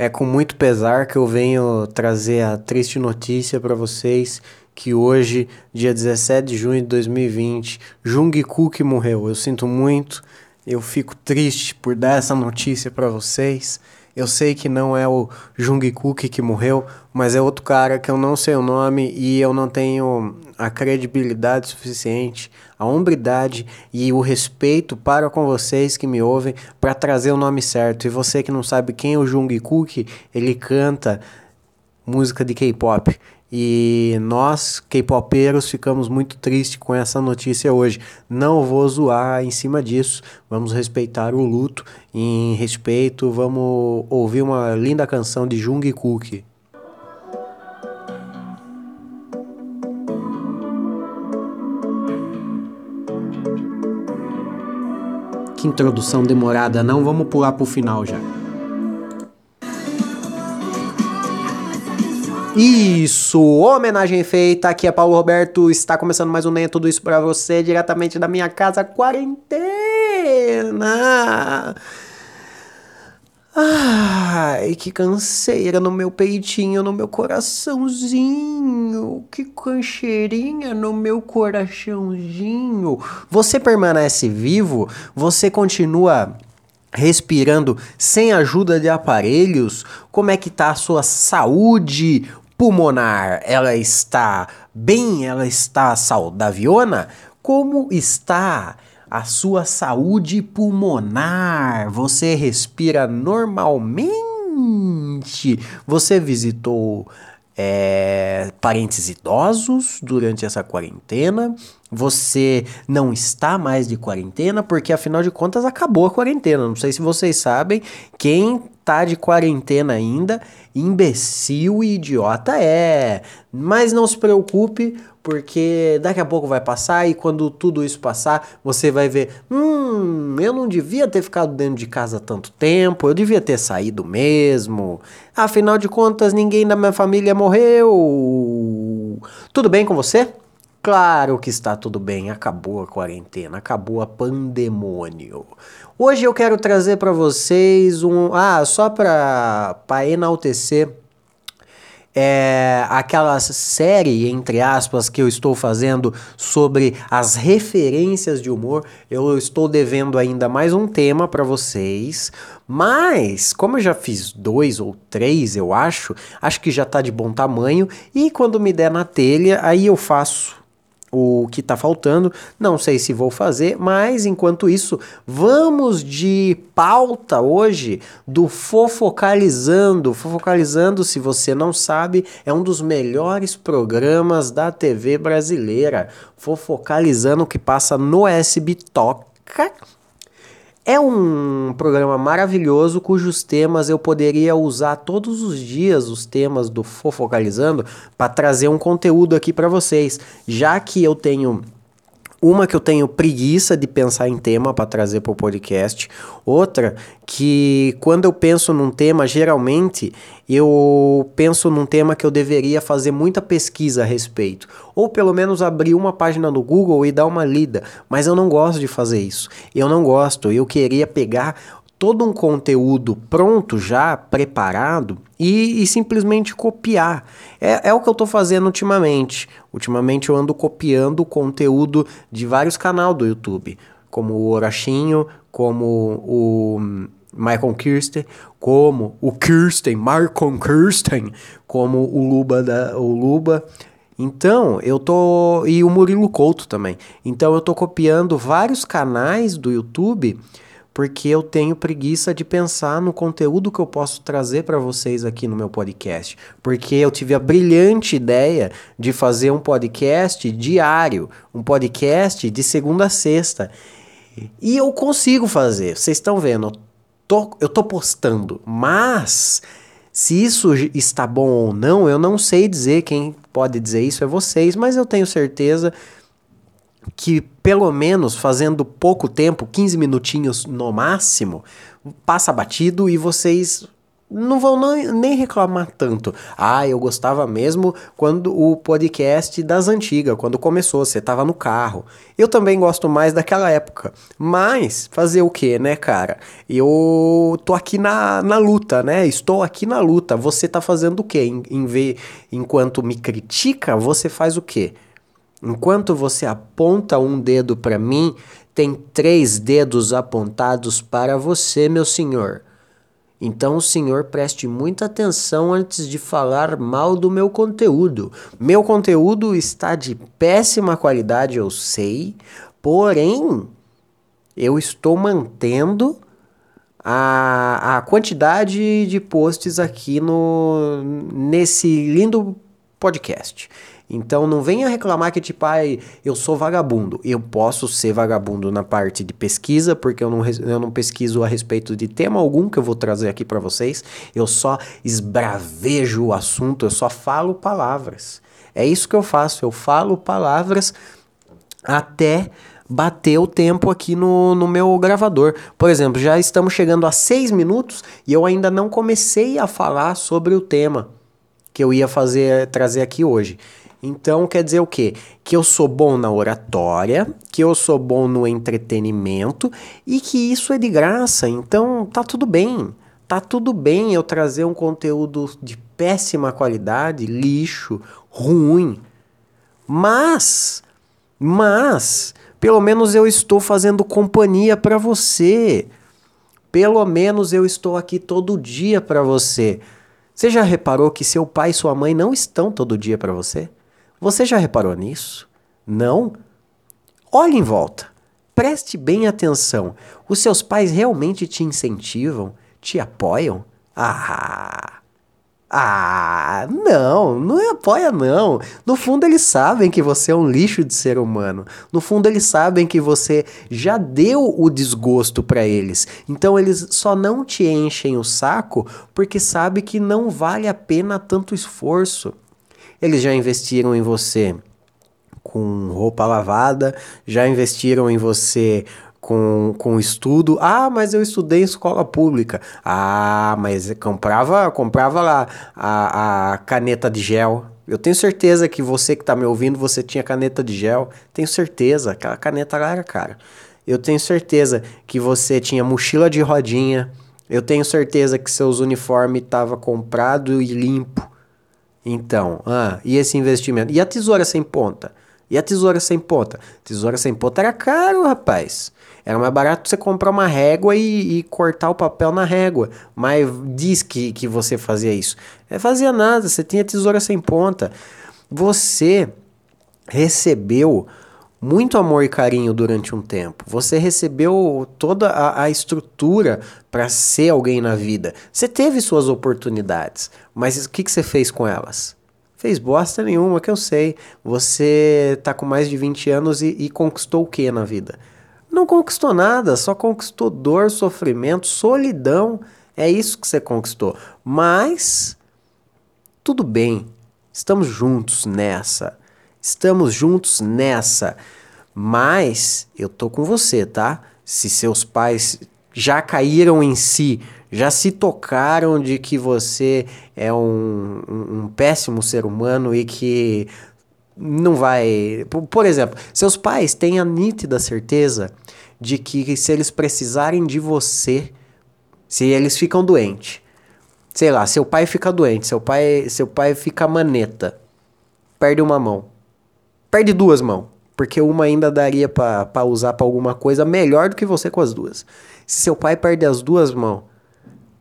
É com muito pesar que eu venho trazer a triste notícia para vocês que hoje, dia 17 de junho de 2020, Jungkook morreu. Eu sinto muito, eu fico triste por dar essa notícia para vocês. Eu sei que não é o Jungkook que morreu, mas é outro cara que eu não sei o nome e eu não tenho a credibilidade suficiente, a hombridade e o respeito para com vocês que me ouvem para trazer o nome certo. E você que não sabe quem é o Jungkook, ele canta música de K-pop. E nós, K-popeiros, ficamos muito tristes com essa notícia hoje. Não vou zoar em cima disso. Vamos respeitar o luto. Em respeito, vamos ouvir uma linda canção de Jungkook. Que introdução demorada, não vamos pular pro final já. Isso, homenagem feita. Aqui é Paulo Roberto. Está começando mais um Nem Tudo Isso para você, diretamente da minha casa quarentena. Ai, que canseira no meu peitinho, no meu coraçãozinho. Que cancheirinha no meu coraçãozinho. Você permanece vivo? Você continua respirando sem ajuda de aparelhos? Como é que tá a sua saúde pulmonar, ela está bem, ela está saudaviona? Como está a sua saúde pulmonar? Você respira normalmente? Você visitou é, parentes idosos durante essa quarentena? Você não está mais de quarentena porque afinal de contas acabou a quarentena. Não sei se vocês sabem, quem tá de quarentena ainda, imbecil e idiota é. Mas não se preocupe, porque daqui a pouco vai passar e quando tudo isso passar, você vai ver: hum, eu não devia ter ficado dentro de casa tanto tempo, eu devia ter saído mesmo. Afinal de contas, ninguém da minha família morreu. Tudo bem com você? Claro que está tudo bem, acabou a quarentena, acabou a pandemônio. Hoje eu quero trazer para vocês um. Ah, só para enaltecer é, aquela série, entre aspas, que eu estou fazendo sobre as referências de humor. Eu estou devendo ainda mais um tema para vocês. Mas, como eu já fiz dois ou três, eu acho, acho que já está de bom tamanho. E quando me der na telha, aí eu faço o que está faltando. Não sei se vou fazer, mas enquanto isso, vamos de pauta hoje do Fofocalizando. Fofocalizando, se você não sabe, é um dos melhores programas da TV brasileira. Fofocalizando que passa no SB Toca é um programa maravilhoso cujos temas eu poderia usar todos os dias os temas do Fofocalizando para trazer um conteúdo aqui para vocês, já que eu tenho uma que eu tenho preguiça de pensar em tema para trazer para o podcast. Outra que quando eu penso num tema, geralmente eu penso num tema que eu deveria fazer muita pesquisa a respeito. Ou pelo menos abrir uma página no Google e dar uma lida. Mas eu não gosto de fazer isso. Eu não gosto. Eu queria pegar todo um conteúdo pronto já, preparado, e, e simplesmente copiar. É, é o que eu estou fazendo ultimamente. Ultimamente eu ando copiando o conteúdo de vários canais do YouTube, como o Orachinho, como o Michael Kirsten, como o Kirsten, Marcon Kirsten, como o Luba da o Luba. Então, eu tô e o Murilo Couto também. Então eu tô copiando vários canais do YouTube porque eu tenho preguiça de pensar no conteúdo que eu posso trazer para vocês aqui no meu podcast. Porque eu tive a brilhante ideia de fazer um podcast diário, um podcast de segunda a sexta. E eu consigo fazer, vocês estão vendo, eu tô, eu tô postando, mas se isso está bom ou não, eu não sei dizer, quem pode dizer isso é vocês, mas eu tenho certeza que pelo menos fazendo pouco tempo, 15 minutinhos no máximo, passa batido e vocês não vão nem reclamar tanto. Ah, eu gostava mesmo quando o podcast das antigas, quando começou, você tava no carro. Eu também gosto mais daquela época. Mas, fazer o que, né, cara? Eu tô aqui na, na luta, né? Estou aqui na luta. Você tá fazendo o quê? Em, em ver, enquanto me critica, você faz o quê? Enquanto você aponta um dedo para mim, tem três dedos apontados para você, meu senhor. Então o senhor preste muita atenção antes de falar mal do meu conteúdo. Meu conteúdo está de péssima qualidade, eu sei, porém eu estou mantendo a, a quantidade de posts aqui no nesse lindo podcast. Então não venha reclamar que tipo, ai, eu sou vagabundo. Eu posso ser vagabundo na parte de pesquisa, porque eu não, eu não pesquiso a respeito de tema algum que eu vou trazer aqui para vocês. Eu só esbravejo o assunto, eu só falo palavras. É isso que eu faço, eu falo palavras até bater o tempo aqui no, no meu gravador. Por exemplo, já estamos chegando a seis minutos e eu ainda não comecei a falar sobre o tema que eu ia fazer trazer aqui hoje. Então quer dizer o quê? Que eu sou bom na oratória, que eu sou bom no entretenimento e que isso é de graça. Então tá tudo bem. Tá tudo bem eu trazer um conteúdo de péssima qualidade, lixo, ruim. Mas, mas, pelo menos eu estou fazendo companhia para você. Pelo menos eu estou aqui todo dia para você. Você já reparou que seu pai e sua mãe não estão todo dia para você? Você já reparou nisso? Não? Olhe em volta. Preste bem atenção. Os seus pais realmente te incentivam? Te apoiam? Ah! Ah, não, não apoia não. No fundo eles sabem que você é um lixo de ser humano. No fundo eles sabem que você já deu o desgosto para eles. Então eles só não te enchem o saco porque sabe que não vale a pena tanto esforço. Eles já investiram em você com roupa lavada, já investiram em você com, com estudo. Ah, mas eu estudei em escola pública. Ah, mas comprava, comprava lá a, a caneta de gel. Eu tenho certeza que você que está me ouvindo, você tinha caneta de gel. Tenho certeza, aquela caneta lá era cara. Eu tenho certeza que você tinha mochila de rodinha. Eu tenho certeza que seus uniformes estavam comprado e limpo. Então, ah, e esse investimento? E a tesoura sem ponta? E a tesoura sem ponta? Tesoura sem ponta era caro, rapaz. Era mais barato você comprar uma régua e, e, cortar o papel na régua. Mas diz que, que você fazia isso. Não fazia nada, você tinha tesoura sem ponta. Você recebeu muito amor e carinho durante um tempo. Você recebeu toda a, a estrutura para ser alguém na vida. Você teve suas oportunidades, mas o que, que você fez com elas? Fez bosta nenhuma, que eu sei. Você tá com mais de 20 anos e, e conquistou o que na vida? Não conquistou nada, só conquistou dor, sofrimento, solidão. É isso que você conquistou. Mas tudo bem, estamos juntos nessa. Estamos juntos nessa. Mas eu tô com você, tá? Se seus pais já caíram em si, já se tocaram de que você é um, um, um péssimo ser humano e que não vai. Por exemplo, seus pais têm a nítida certeza de que se eles precisarem de você, se eles ficam doentes, sei lá, seu pai fica doente, seu pai, seu pai fica maneta, perde uma mão perde duas mãos. Porque uma ainda daria para usar para alguma coisa melhor do que você com as duas. Se seu pai perde as duas mãos, o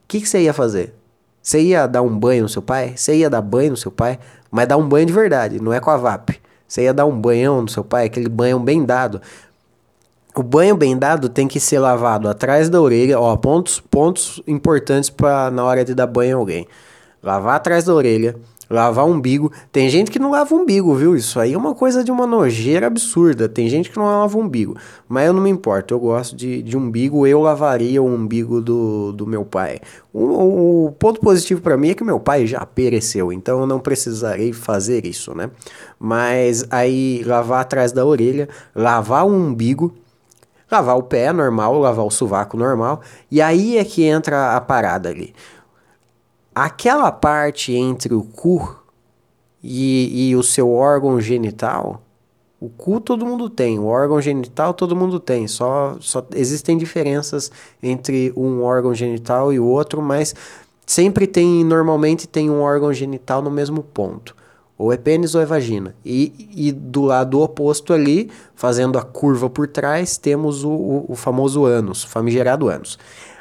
que, que você ia fazer? Você ia dar um banho no seu pai? Você ia dar banho no seu pai? Mas dar um banho de verdade, não é com a VAP. Você ia dar um banhão no seu pai, aquele banhão bem dado. O banho bem dado tem que ser lavado atrás da orelha. Ó, pontos, pontos importantes para na hora de dar banho a alguém. Lavar atrás da orelha Lavar umbigo. Tem gente que não lava umbigo, viu? Isso aí é uma coisa de uma nojeira absurda. Tem gente que não lava umbigo. Mas eu não me importo. Eu gosto de, de umbigo. Eu lavaria o umbigo do, do meu pai. O, o ponto positivo para mim é que meu pai já pereceu. Então eu não precisarei fazer isso, né? Mas aí lavar atrás da orelha, lavar o umbigo. Lavar o pé normal, lavar o sovaco normal. E aí é que entra a parada ali aquela parte entre o cu e, e o seu órgão genital, o cu todo mundo tem, o órgão genital todo mundo tem, só, só existem diferenças entre um órgão genital e o outro, mas sempre tem, normalmente tem um órgão genital no mesmo ponto. Ou é pênis ou é vagina. E, e do lado oposto ali, fazendo a curva por trás, temos o, o, o famoso ânus, famigerado ânus.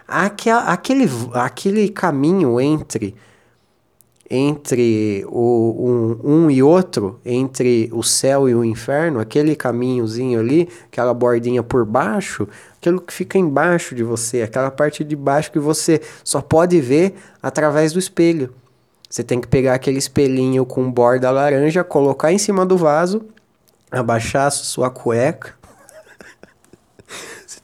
Aquele, aquele caminho entre entre o, um, um e outro, entre o céu e o inferno, aquele caminhozinho ali, aquela bordinha por baixo, aquilo que fica embaixo de você, aquela parte de baixo que você só pode ver através do espelho. Você tem que pegar aquele espelhinho com borda laranja, colocar em cima do vaso, abaixar sua cueca.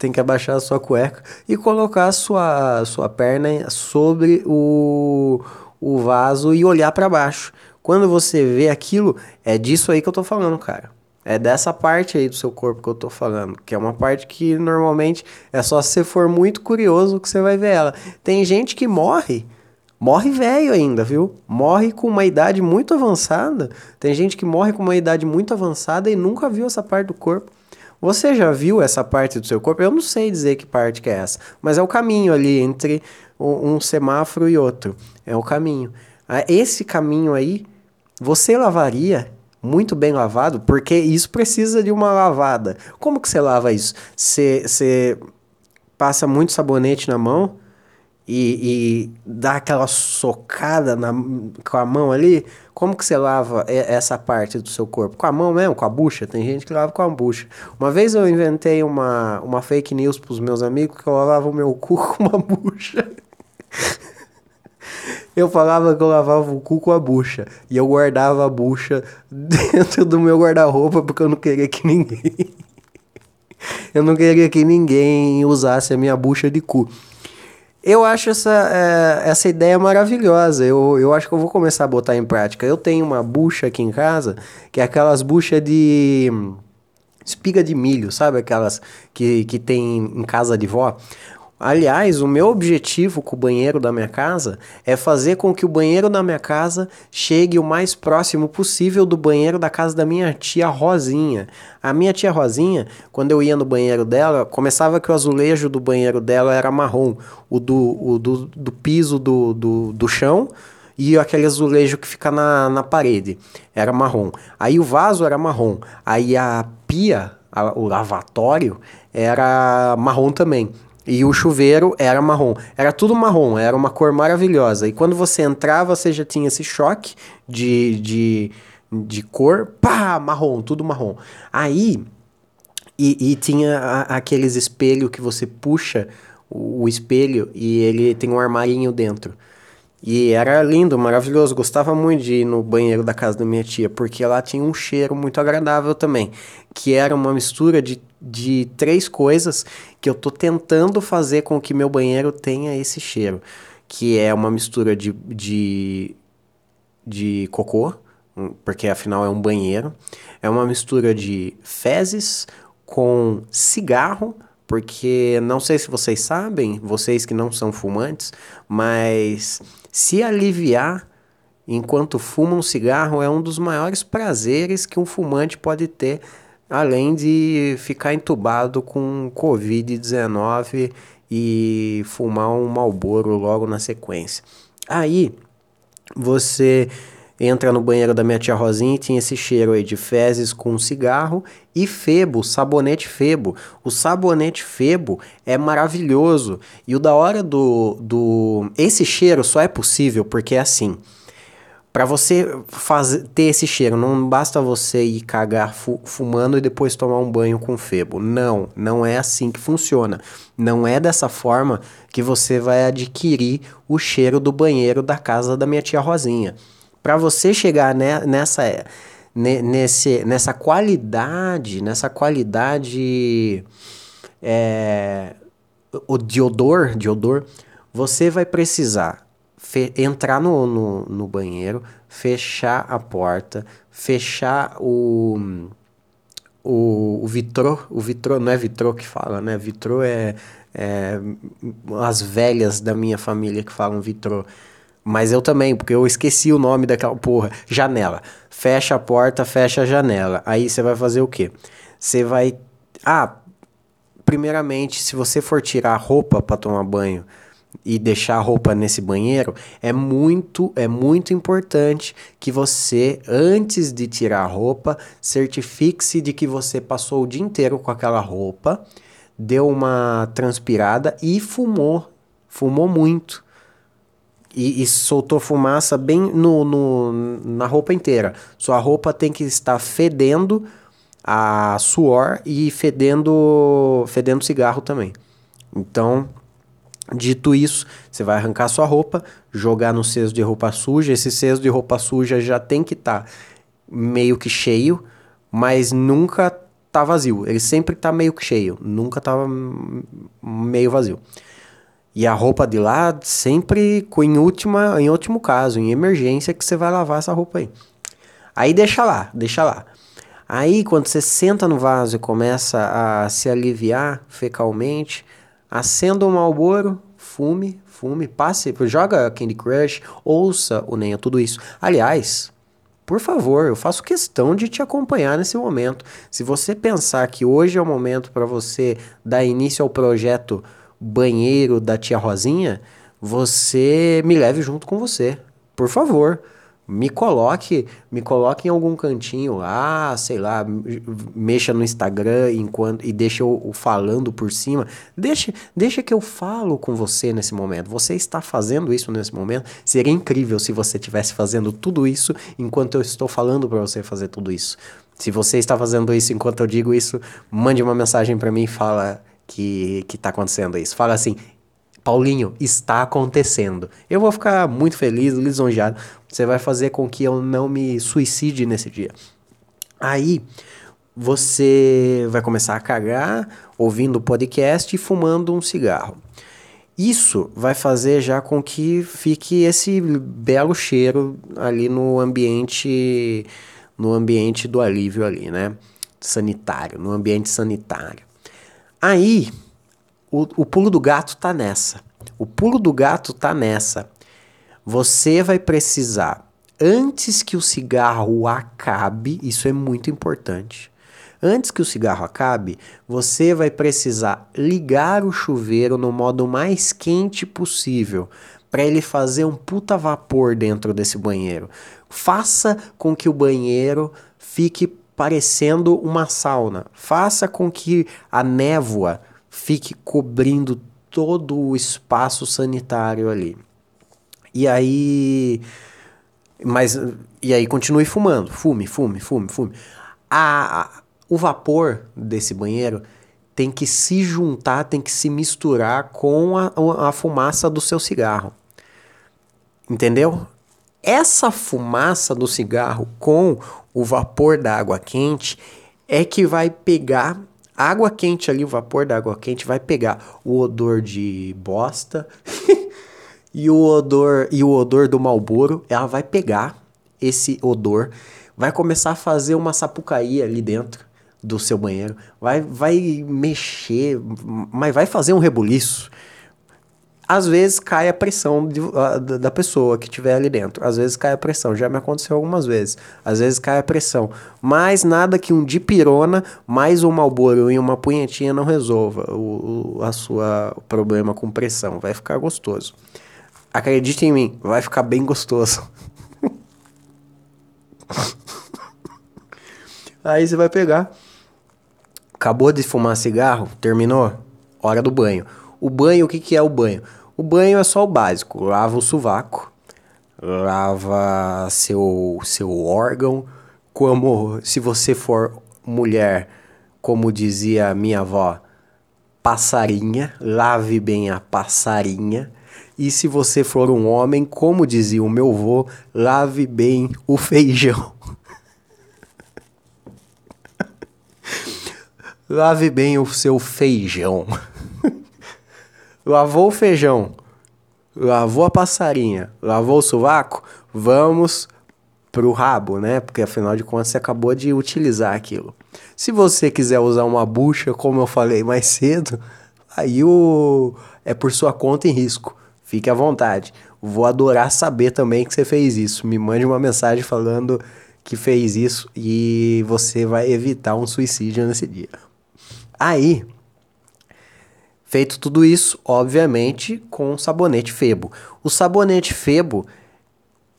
Tem que abaixar a sua cueca e colocar a sua, a sua perna sobre o, o vaso e olhar para baixo. Quando você vê aquilo, é disso aí que eu tô falando, cara. É dessa parte aí do seu corpo que eu tô falando, que é uma parte que normalmente é só se você for muito curioso que você vai ver ela. Tem gente que morre, morre velho ainda, viu? Morre com uma idade muito avançada. Tem gente que morre com uma idade muito avançada e nunca viu essa parte do corpo. Você já viu essa parte do seu corpo? Eu não sei dizer que parte que é essa, mas é o caminho ali entre um, semáforo e outro. É o caminho. Ah, esse caminho aí, você lavaria muito bem lavado, porque isso precisa de uma lavada. Como que você lava isso? Você passa muito sabonete na mão e, e dá aquela socada na, com a mão ali? Como que você lava essa parte do seu corpo? Com a mão mesmo? Com a bucha? Tem gente que lava com a bucha. Uma vez eu inventei uma, uma fake news pros meus amigos que eu lavava o meu cu com uma bucha. Eu falava que eu lavava o cu com a bucha. E eu guardava a bucha dentro do meu guarda-roupa porque eu não queria que ninguém. eu não queria que ninguém usasse a minha bucha de cu. Eu acho essa, é, essa ideia maravilhosa. Eu, eu acho que eu vou começar a botar em prática. Eu tenho uma bucha aqui em casa, que é aquelas buchas de espiga de milho, sabe? Aquelas que, que tem em casa de vó. Aliás, o meu objetivo com o banheiro da minha casa é fazer com que o banheiro da minha casa chegue o mais próximo possível do banheiro da casa da minha tia Rosinha. A minha tia Rosinha, quando eu ia no banheiro dela, começava que o azulejo do banheiro dela era marrom, o do, o do, do piso do, do, do chão e aquele azulejo que fica na, na parede era marrom. Aí o vaso era marrom, aí a pia, a, o lavatório, era marrom também. E o chuveiro era marrom. Era tudo marrom, era uma cor maravilhosa. E quando você entrava, você já tinha esse choque de, de, de cor. Pá, marrom, tudo marrom. Aí, e, e tinha a, aqueles espelhos que você puxa o, o espelho e ele tem um armarinho dentro. E era lindo, maravilhoso. Gostava muito de ir no banheiro da casa da minha tia, porque lá tinha um cheiro muito agradável também. Que era uma mistura de, de três coisas que eu tô tentando fazer com que meu banheiro tenha esse cheiro. Que é uma mistura de, de, de cocô, hum, porque afinal é um banheiro. É uma mistura de fezes com cigarro porque não sei se vocês sabem, vocês que não são fumantes, mas se aliviar enquanto fuma um cigarro é um dos maiores prazeres que um fumante pode ter, além de ficar entubado com Covid-19 e fumar um Malboro logo na sequência. Aí você entra no banheiro da minha tia Rosinha e tinha esse cheiro aí de fezes com cigarro e febo, sabonete febo. O sabonete febo é maravilhoso. E o da hora do, do. Esse cheiro só é possível porque é assim. Para você fazer, ter esse cheiro, não basta você ir cagar fu fumando e depois tomar um banho com febo. Não, não é assim que funciona. Não é dessa forma que você vai adquirir o cheiro do banheiro da casa da minha tia Rosinha. Para você chegar ne, nessa, ne, nesse, nessa qualidade, nessa qualidade é, de odor, de odor, você vai precisar entrar no, no, no, banheiro, fechar a porta, fechar o, o, o vitrô, o vitrô não é vitrô que fala, né? Vitrô é, é as velhas da minha família que falam vitrô Mas eu também, porque eu esqueci o nome daquela porra. Janela. Fecha a porta, fecha a janela. Aí você vai fazer o quê? Você vai. Ah, primeiramente, se você for tirar a roupa para tomar banho e deixar a roupa nesse banheiro, é muito, é muito importante que você, antes de tirar a roupa, certifique-se de que você passou o dia inteiro com aquela roupa, deu uma transpirada e fumou. Fumou muito e, e, soltou fumaça bem no, no, na roupa inteira. Sua roupa tem que estar fedendo a suor e fedendo, fedendo cigarro também. Então, dito isso, você vai arrancar sua roupa, jogar no cesto de roupa suja. Esse cesto de roupa suja já tem que estar tá meio que cheio, mas nunca tá vazio. Ele sempre tá meio que cheio, nunca tava meio vazio. E a roupa de lá sempre em última, em último caso, em emergência que você vai lavar essa roupa aí. Aí deixa lá, deixa lá. Aí quando você senta no vaso e começa a se aliviar fecalmente, acenda um malboro, fume, fume, passe, joga Candy Crush, ouça o Nenha, tudo isso. Aliás, por favor, eu faço questão de te acompanhar nesse momento. Se você pensar que hoje é o momento para você dar início ao projeto banheiro da tia Rosinha, você me leve junto com você. Por favor, me coloque, me coloque em algum cantinho lá, sei lá, mexa no Instagram enquanto e deixa eu, falando por cima. Deixa, deixa que eu falo com você nesse momento. Você está fazendo isso nesse momento? Seria incrível se você estivesse fazendo tudo isso enquanto eu estou falando para você fazer tudo isso. Se você está fazendo isso enquanto eu digo isso, mande uma mensagem para mim e fala que, que tá acontecendo isso. Fala assim, Paulinho, está acontecendo. Eu vou ficar muito feliz, lisonjeado. Você vai fazer com que eu não me suicide nesse dia. Aí você vai começar a cagar, ouvindo o podcast e fumando um cigarro. Isso vai fazer já com que fique esse belo cheiro ali no ambiente no ambiente do alívio ali, né? Sanitário, no ambiente sanitário. Aí, o, o pulo do gato tá nessa. O pulo do gato tá nessa. Você vai precisar, antes que o cigarro acabe, isso é muito importante. Antes que o cigarro acabe, você vai precisar ligar o chuveiro no modo mais quente possível para ele fazer um puta vapor dentro desse banheiro. Faça com que o banheiro fique parecendo uma sauna. Faça com que a névoa fique cobrindo todo o espaço sanitário ali. E aí. Mas. E aí continue fumando. Fume, fume, fume, fume. A, a, o vapor desse banheiro tem que se juntar, tem que se misturar com a, a fumaça do seu cigarro. Entendeu? Essa fumaça do cigarro com o vapor da água quente é que vai pegar água quente ali, o vapor da água quente vai pegar o odor de bosta e o odor e o odor do malboro, ela vai pegar esse odor, vai começar a fazer uma sapucaí ali dentro do seu banheiro, vai vai mexer, mas vai fazer um rebuliço às vezes cai a pressão de, uh, da pessoa que estiver ali dentro. Às vezes cai a pressão. Já me aconteceu algumas vezes. Às vezes cai a pressão. Mas nada que um dipirona, mais um malboro e uma punhetinha não resolva o, o, a sua problema com pressão. Vai ficar gostoso. Acredite em mim, vai ficar bem gostoso. Aí você vai pegar. Acabou de fumar cigarro? Terminou? Hora do banho. O banho, o que, que é o banho? O banho é só o básico. Lava o sovaco, lava seu, seu órgão, como se você for mulher, como dizia minha avó, passarinha, lave bem a passarinha. E se você for um homem, como dizia o meu avô, lave bem o feijão. lave bem o seu feijão. Lavou o feijão, lavou a passarinha, lavou o sovaco, vamos pro rabo, né? Porque afinal de contas você acabou de utilizar aquilo. Se você quiser usar uma bucha, como eu falei mais cedo, aí o é por sua conta em risco. Fique à vontade. vou adorar saber também que você fez isso. Me mande uma mensagem falando que fez isso e você vai evitar um suicídio nesse dia. Aí, feito tudo isso, obviamente, com sabonete Febo. O sabonete Febo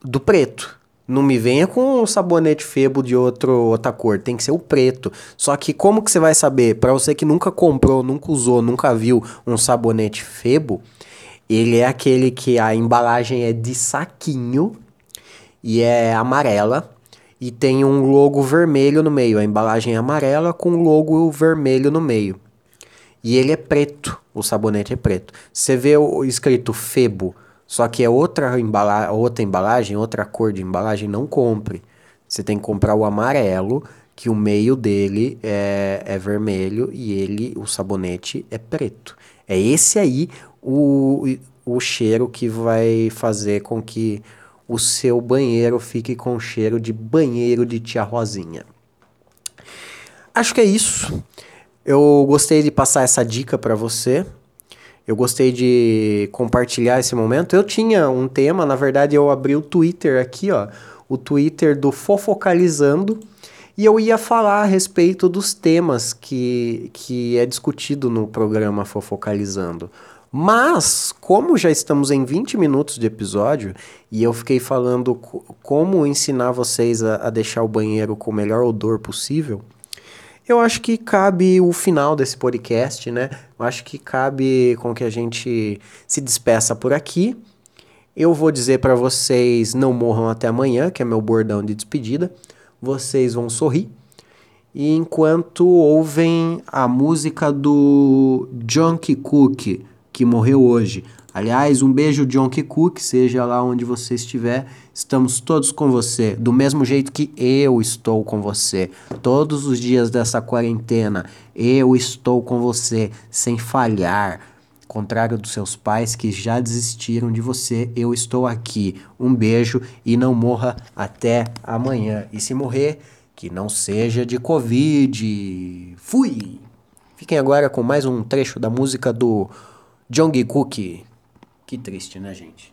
do preto. Não me venha com um sabonete Febo de outro, outra cor, tem que ser o preto. Só que como que você vai saber? Para você que nunca comprou, nunca usou, nunca viu um sabonete Febo, ele é aquele que a embalagem é de saquinho e é amarela e tem um logo vermelho no meio. A embalagem é amarela com um logo vermelho no meio. E ele é preto, o sabonete é preto. Você vê o escrito Febo, só que é outra, embala outra embalagem, outra cor de embalagem, não compre. Você tem que comprar o amarelo, que o meio dele é, é vermelho e ele, o sabonete, é preto. É esse aí o, o cheiro que vai fazer com que o seu banheiro fique com cheiro de banheiro de tia Rosinha. Acho que é isso. Eu gostei de passar essa dica para você. Eu gostei de compartilhar esse momento. Eu tinha um tema, na verdade, eu abri o Twitter aqui, ó, o Twitter do Fofocalizando, e eu ia falar a respeito dos temas que, que é discutido no programa Fofocalizando. Mas, como já estamos em 20 minutos de episódio e eu fiquei falando como ensinar vocês a, a deixar o banheiro com o melhor odor possível, eu acho que cabe o final desse podcast, né? Eu acho que cabe com que a gente se despeça por aqui. Eu vou dizer para vocês não morram até amanhã, que é meu bordão de despedida. Vocês vão sorrir. E enquanto ouvem a música do Junkie Cook, que morreu hoje. Aliás, um beijo, John Cook, seja lá onde você estiver, estamos todos com você, do mesmo jeito que eu estou com você. Todos os dias dessa quarentena, eu estou com você, sem falhar. Contrário dos seus pais que já desistiram de você, eu estou aqui. Um beijo e não morra até amanhã. E se morrer, que não seja de Covid. Fui! Fiquem agora com mais um trecho da música do Jong Cook. Que triste, né, gente?